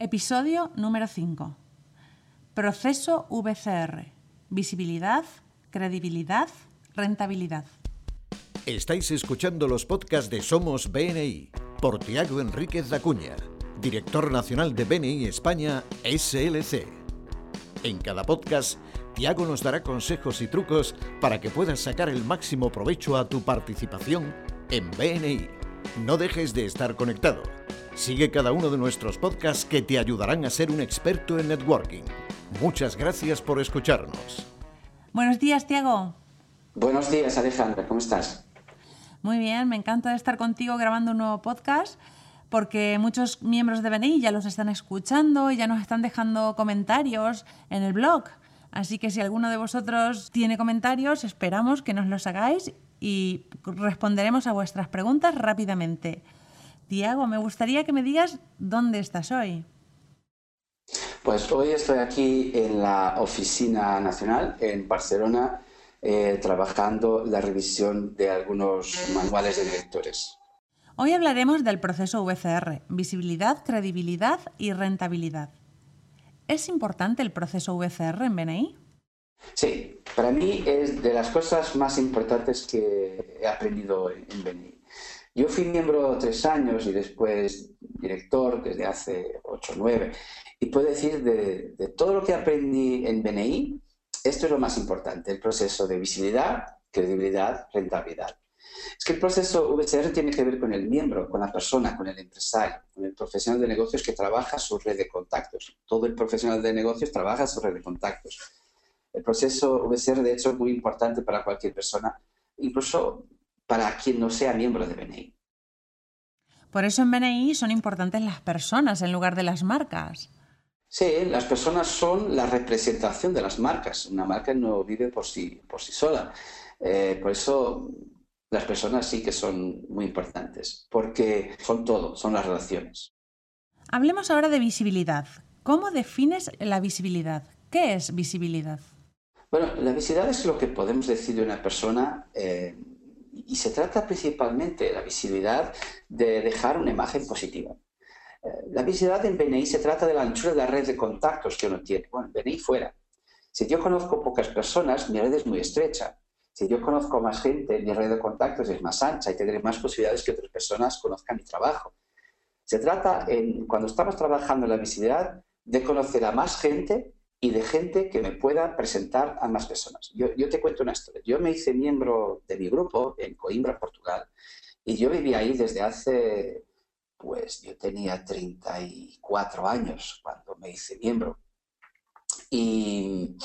Episodio número 5. Proceso VCR. Visibilidad, credibilidad, rentabilidad. Estáis escuchando los podcasts de Somos BNI por Tiago Enríquez Dacuña, director nacional de BNI España SLC. En cada podcast, Tiago nos dará consejos y trucos para que puedas sacar el máximo provecho a tu participación en BNI. No dejes de estar conectado Sigue cada uno de nuestros podcasts que te ayudarán a ser un experto en networking. Muchas gracias por escucharnos. Buenos días, Tiago. Buenos días, Alejandra. ¿Cómo estás? Muy bien, me encanta estar contigo grabando un nuevo podcast porque muchos miembros de BNI ya los están escuchando y ya nos están dejando comentarios en el blog. Así que si alguno de vosotros tiene comentarios, esperamos que nos los hagáis y responderemos a vuestras preguntas rápidamente. Tiago, me gustaría que me digas dónde estás hoy. Pues hoy estoy aquí en la Oficina Nacional en Barcelona eh, trabajando la revisión de algunos manuales de directores. Hoy hablaremos del proceso VCR, visibilidad, credibilidad y rentabilidad. ¿Es importante el proceso VCR en BNI? Sí, para mí es de las cosas más importantes que he aprendido en BNI. Yo fui miembro tres años y después director desde hace ocho o nueve. Y puedo decir de, todo lo que aprendí en BNI, esto es lo más importante, el proceso de visibilidad, credibilidad, rentabilidad. Es que el proceso VCR tiene que ver con el miembro, con la persona, con el empresario, con el profesional de negocios que trabaja su red de contactos. Todo el profesional de negocios trabaja su red de contactos. El proceso VCR, de hecho, es muy importante para cualquier persona, incluso para quien no sea miembro de BNI. Por eso en BNI son importantes las personas en lugar de las marcas. Sí, las personas son la representación de las marcas. Una marca no vive por sí, por sí sola. Eh, por eso las personas sí que son muy importantes, porque son todo, son las relaciones. Hablemos ahora de visibilidad. ¿Cómo defines la visibilidad? ¿Qué es visibilidad? Bueno, la visibilidad es lo que podemos decir de una persona eh, y se trata principalmente de la visibilidad de dejar una imagen positiva. Eh, la visibilidad en BNI se trata de la anchura de la red de contactos que uno tiene. Bueno, BNI fuera. Si yo conozco pocas personas, mi red es muy estrecha. Si yo conozco más gente, mi red de contactos es más ancha y tendré más posibilidades que otras personas conozcan mi trabajo. Se trata, en, cuando estamos trabajando en la visibilidad, de conocer a más gente y de gente que me pueda presentar a más personas. Yo, te cuento una historia. Yo me hice miembro de mi grupo en Coimbra, Portugal, y yo vivía ahí desde hace, pues yo tenía 34 años cuando me hice miembro. Y,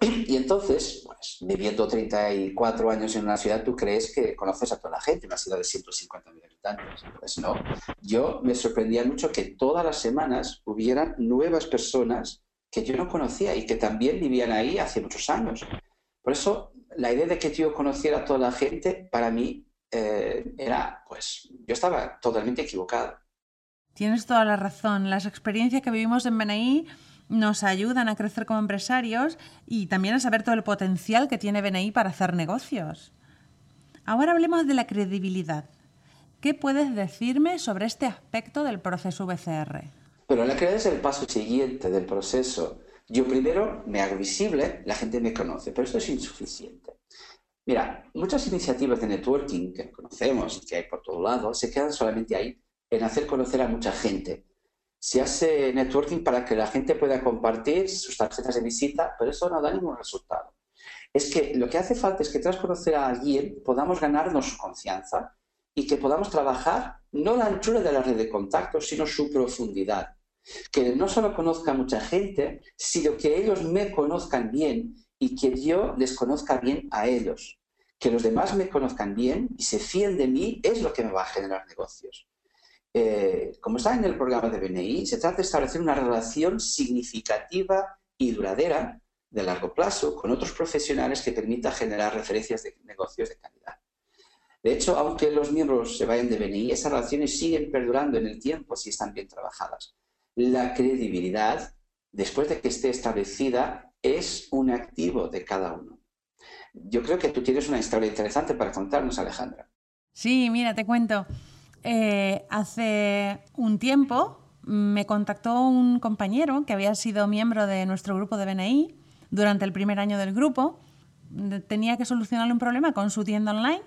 y entonces, pues viviendo 34 años en una ciudad, tú crees que conoces a toda la gente, una ciudad de 150.000 habitantes. Pues no. Yo me sorprendía mucho que todas las semanas hubieran nuevas personas que yo no conocía y que también vivían ahí hace muchos años. Por eso, la idea de que yo conociera a toda la gente, para mí, eh, era, pues, yo estaba totalmente equivocado. Tienes toda la razón. Las experiencias que vivimos en BNI nos ayudan a crecer como empresarios y también a saber todo el potencial que tiene BNI para hacer negocios. Ahora hablemos de la credibilidad. ¿Qué puedes decirme sobre este aspecto del proceso VCR? Pero la creatividad es el paso siguiente del proceso. Yo primero me hago visible, la gente me conoce, pero esto es insuficiente. Mira, muchas iniciativas de networking que conocemos y que hay por todo lado se quedan solamente ahí en hacer conocer a mucha gente. Se hace networking para que la gente pueda compartir sus tarjetas de visita, pero eso no da ningún resultado. Es que lo que hace falta es que tras conocer a alguien podamos ganarnos su confianza y que podamos trabajar no la anchura de la red de contactos, sino su profundidad. Que no solo conozca a mucha gente, sino que ellos me conozcan bien y que yo les conozca bien a ellos. Que los demás me conozcan bien y se fíen de mí es lo que me va a generar negocios. Eh, como está en el programa de BNI, se trata de establecer una relación significativa y duradera de largo plazo con otros profesionales que permita generar referencias de negocios de calidad. De hecho, aunque los miembros se vayan de BNI, esas relaciones siguen perdurando en el tiempo si están bien trabajadas. La credibilidad, después de que esté establecida, es un activo de cada uno. Yo creo que tú tienes una historia interesante para contarnos, Alejandra. Sí, mira, te cuento. Eh, hace un tiempo me contactó un compañero que había sido miembro de nuestro grupo de BNI durante el primer año del grupo. Tenía que solucionarle un problema con su tienda online.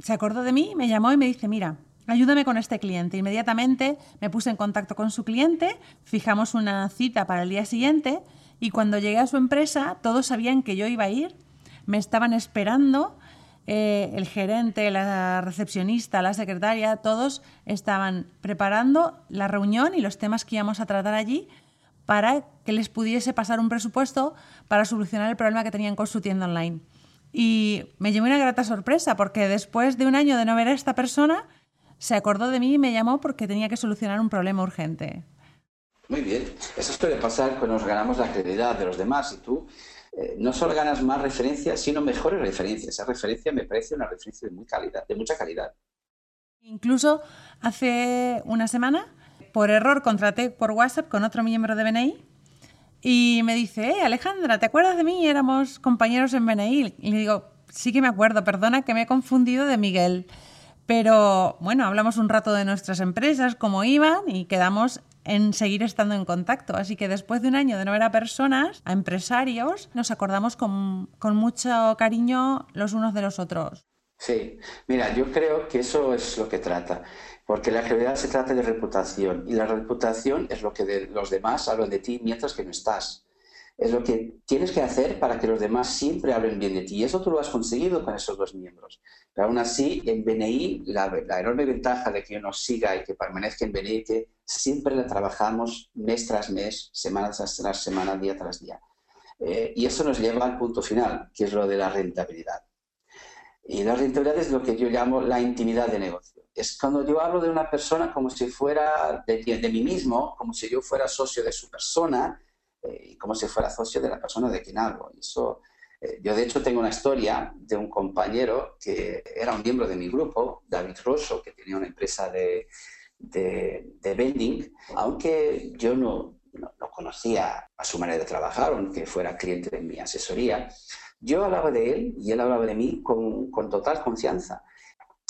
Se acordó de mí, me llamó y me dice, mira, ayúdame con este cliente. Inmediatamente me puse en contacto con su cliente, fijamos una cita para el día siguiente y cuando llegué a su empresa todos sabían que yo iba a ir, me estaban esperando eh, el gerente, la recepcionista, la secretaria, todos estaban preparando la reunión y los temas que íbamos a tratar allí para que les pudiese pasar un presupuesto para solucionar el problema que tenían con su tienda online. Y me llevó una grata sorpresa porque después de un año de no ver a esta persona, se acordó de mí y me llamó porque tenía que solucionar un problema urgente. Muy bien, eso suele pasar cuando nos ganamos la credibilidad de los demás y tú eh, no solo ganas más referencias, sino mejores referencias. Esa referencia me parece una referencia de, muy calidad, de mucha calidad. Incluso hace una semana, por error, contraté por WhatsApp con otro miembro de BNI y me dice, eh, Alejandra, ¿te acuerdas de mí? Éramos compañeros en BNI. Y le digo, sí que me acuerdo, perdona que me he confundido de Miguel. Pero bueno, hablamos un rato de nuestras empresas, cómo iban y quedamos en seguir estando en contacto. Así que después de un año de no ver a personas, a empresarios, nos acordamos con, con mucho cariño los unos de los otros. Sí, mira, yo creo que eso es lo que trata, porque la realidad se trata de reputación y la reputación es lo que de los demás hablan de ti mientras que no estás es lo que tienes que hacer para que los demás siempre hablen bien de ti. Y eso tú lo has conseguido con esos dos miembros. Pero aún así, en BNI, la, enorme ventaja de que uno siga y que permanezca en BNI, que siempre la trabajamos mes tras mes, semana tras semana, día tras día. Eh, y eso nos lleva al punto final, que es lo de la rentabilidad. Y la rentabilidad es lo que yo llamo la intimidad de negocio. Es cuando yo hablo de una persona como si fuera de, de mí mismo, como si yo fuera socio de su persona, eh, como si fuera socio de la persona de quien hablo. Eso, eh, yo de hecho tengo una historia de un compañero que era un miembro de mi grupo, David Rosso, que tenía una empresa de, de, de vending, aunque yo no, no, conocía a su manera de trabajar, aunque fuera cliente de mi asesoría, yo hablaba de él y él hablaba de mí con, con total confianza.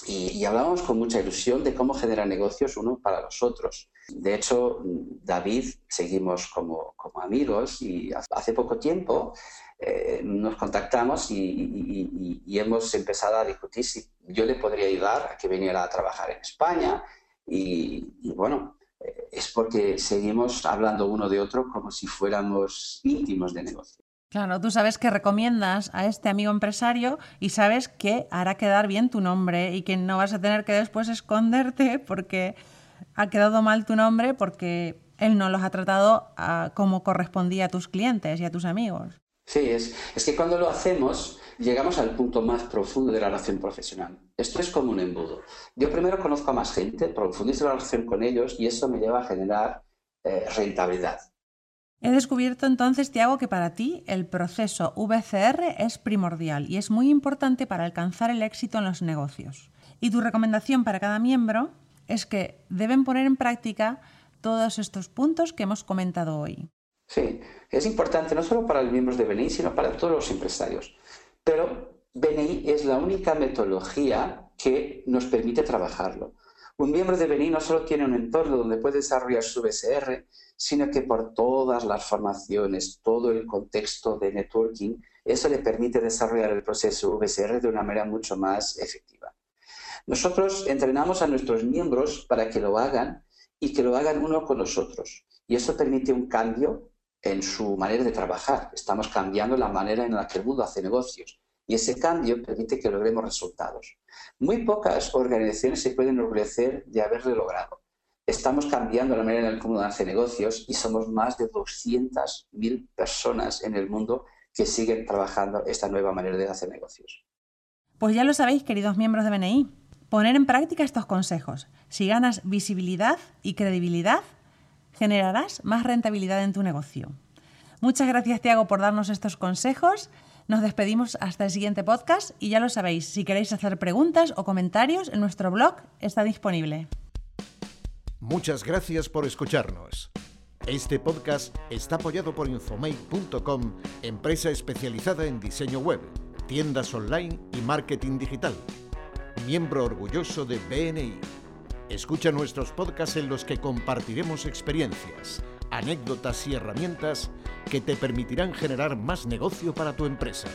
Y, y, hablábamos con mucha ilusión de cómo generar negocios uno para los otros. De hecho, David seguimos como, como amigos y hace poco tiempo eh, nos contactamos y, y, hemos empezado a discutir si yo le podría ayudar a que viniera a trabajar en España. Y, bueno, eh, es porque seguimos hablando uno de otro como si fuéramos íntimos de negocio. Claro, tú sabes que recomiendas a este amigo empresario y sabes que hará quedar bien tu nombre y que no vas a tener que después esconderte porque ha quedado mal tu nombre porque él no los ha tratado ah, como correspondía a tus clientes y a tus amigos. Sí, es, que cuando lo hacemos llegamos al punto más profundo de la relación profesional. Esto es como un embudo. Yo primero conozco a más gente, profundizo la relación con ellos y eso me lleva a generar eh, rentabilidad. He descubierto entonces, Tiago, que para ti el proceso VCR es primordial y es muy importante para alcanzar el éxito en los negocios. Y tu recomendación para cada miembro es que deben poner en práctica todos estos puntos que hemos comentado hoy. Sí, es importante no solo para los miembros de BNI, sino para todos los empresarios. Pero BNI es la única metodología que nos permite trabajarlo. Un miembro de BNI no solo tiene un entorno donde puede desarrollar su BSR, sino que por todas las formaciones, todo el contexto de networking, eso le permite desarrollar el proceso VSR de una manera mucho más efectiva. Nosotros entrenamos a nuestros miembros para que lo hagan y que lo hagan uno con nosotros. Y eso permite un cambio en su manera de trabajar. Estamos cambiando la manera en la que el mundo hace negocios. Y ese cambio permite que logremos resultados. Muy pocas organizaciones se pueden enorgullecer de haberlo logrado. Estamos cambiando la manera en la que mundo hace negocios y somos más de 200.000 personas en el mundo que siguen trabajando esta nueva manera de hacer negocios. Pues ya lo sabéis, queridos miembros de BNI. Poner en práctica estos consejos. Si ganas visibilidad y credibilidad, generarás más rentabilidad en tu negocio. Muchas gracias, Tiago, por darnos estos consejos. Nos despedimos hasta el siguiente podcast y ya lo sabéis, si queréis hacer preguntas o comentarios, en nuestro blog está disponible. Muchas gracias por escucharnos. Este podcast está apoyado por infomake.com, empresa especializada en diseño web, tiendas online y marketing digital miembro orgulloso de BNI. Escucha nuestros podcasts en los que compartiremos experiencias, anécdotas y herramientas que te permitirán generar más negocio para tu empresa.